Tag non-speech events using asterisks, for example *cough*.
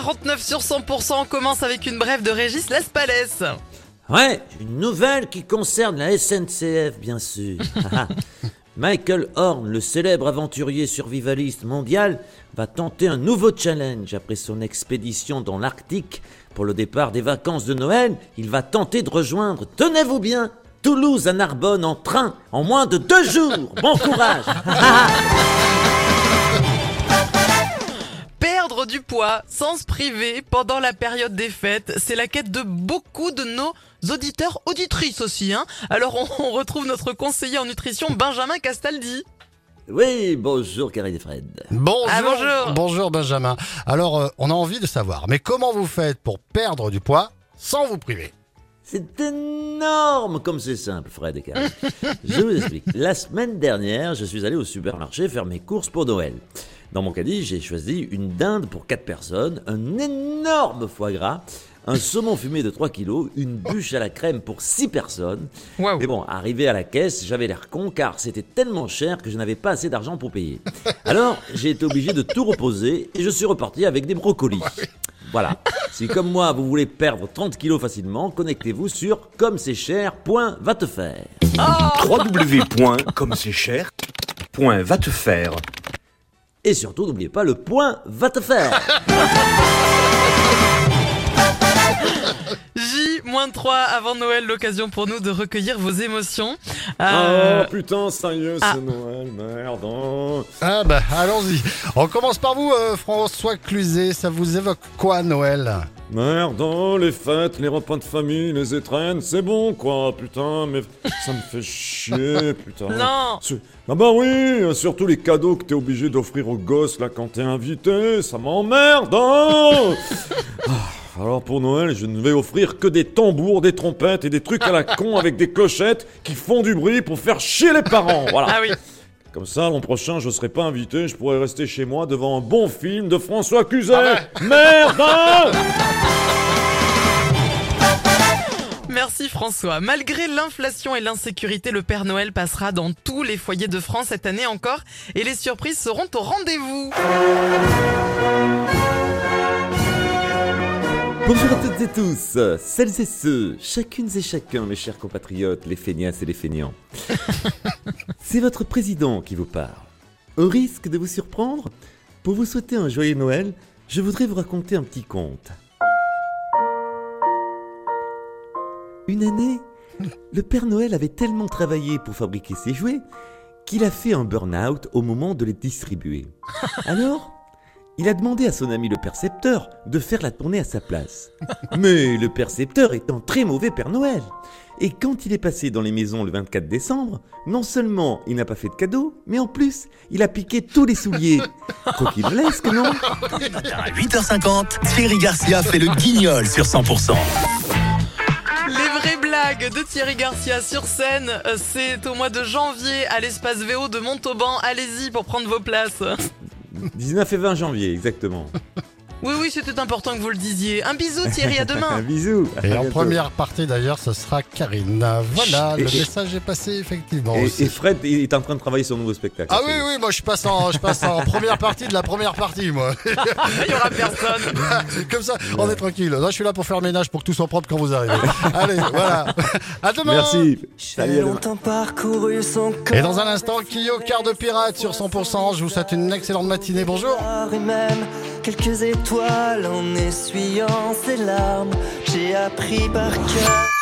49 sur 100%, on commence avec une brève de Régis Laspalès. Ouais, une nouvelle qui concerne la SNCF, bien sûr. *laughs* *laughs* Michael Horn, le célèbre aventurier survivaliste mondial, va tenter un nouveau challenge après son expédition dans l'Arctique. Pour le départ des vacances de Noël, il va tenter de rejoindre, tenez-vous bien, Toulouse à Narbonne en train en moins de deux jours. Bon courage *laughs* poids sans se priver pendant la période des fêtes, c'est la quête de beaucoup de nos auditeurs, auditrices aussi. Hein Alors on, on retrouve notre conseiller en nutrition Benjamin Castaldi. Oui, bonjour Karine et Fred. Bonjour, Ah, bonjour. bonjour Benjamin. Alors, euh, on a envie de savoir, mais comment vous faites pour perdre du poids sans vous priver? C'est énorme comme c'est simple, Fred et Karine. Je vous explique. La semaine dernière, je suis allé au supermarché faire mes courses pour Noël. Dans mon caddie, j'ai choisi une dinde pour 4 personnes, un énorme foie gras, un *laughs* saumon fumé de 3 kilos, une bûche à la crème pour 6 personnes. Mais bon, arrivé à la caisse, j'avais l'air con car c'était tellement cher que je n'avais pas assez d'argent pour payer. *laughs* Alors, j'ai été obligé de tout reposer et je suis reparti avec des brocolis. Voilà. Si comme moi, vous voulez perdre 30 kilos facilement, connectez-vous sur comme c'est cher.va te faire. www.comme c'est cher. Point va te faire. *laughs* Et surtout, n'oubliez pas le point va te faire. *laughs* J-3 avant Noël, l'occasion pour nous de recueillir vos émotions. Euh, Oh putain, ça y est, ah. c'est Noël, merde. Ah bah, allons-y. On commence par vous, euh, François Cluzet. Ça vous évoque quoi, Noël? Merde, les fêtes, les repas de famille, les étrennes, c'est bon quoi, putain, mais ça me fait chier, *laughs* putain. Non. Ah bah oui, euh, surtout les cadeaux que t'es obligé d'offrir aux gosses là quand t'es invité, ça m'emmerde, hein Ah, *laughs* Alors pour Noël, je ne vais offrir que des tambours, des trompettes et des trucs à la *laughs* con avec des clochettes qui font du bruit pour faire chier les parents, voilà. Ah oui. Comme ça, l'an prochain, je serai pas invité, je pourrais rester chez moi devant un bon film de François Cluzet. Merde hein *laughs* Merci François. Malgré l'inflation et l'insécurité, le Père Noël passera dans tous les foyers de France cette année encore et les surprises seront au rendez-vous. Bonjour à toutes et tous, celles et ceux, chacune et chacun, mes chers compatriotes, les feignasses et les feignants. *laughs* C'est votre président qui vous parle. Au risque de vous surprendre, pour vous souhaiter un joyeux Noël, je voudrais vous raconter un petit conte. Une année, le Père Noël avait tellement travaillé pour fabriquer ses jouets qu'il a fait un burn-out au moment de les distribuer. *laughs* Alors, il a demandé à son ami le percepteur de faire la tournée à sa place. Mais le percepteur est un très mauvais Père Noël. Et quand il est passé dans les maisons le 24 décembre, non seulement il n'a pas fait de cadeau, mais en plus, il a piqué tous les souliers. Croquillesque, non? À 8h50, Thierry Garcia fait le guignol sur 100%. Les vraies blagues de Thierry Garcia sur scène, euh, c'est au mois de janvier à l'espace VO de Montauban. Allez-y pour prendre vos places. 19 et 20 janvier, exactement. Oui, oui, c'était important que vous le disiez. Un bisou Thierry, à *laughs* Un demain. bisou. à Et en bientôt. première partie, d'ailleurs, ce sera Karine. Voilà, Et- le et- message est passé, effectivement. Et, Fred il est en train de travailler sur un nouveau spectacle. Ah oui, oui, moi je passe, en, je passe en première partie de la première partie, moi. *laughs* Il y aura personne. *laughs* Comme ça, on est tranquille. Là, je suis là pour faire le ménage pour que tout soit propre quand vous arrivez. Allez, voilà. À demain. Merci. Salut, longtemps parcouru son corps. Et dans un instant, Kyo, quart de pirate sur 100%. Je vous souhaite une excellente matinée. Bonjour. Quelques étoiles en essuyant ses larmes. J'ai appris par cœur.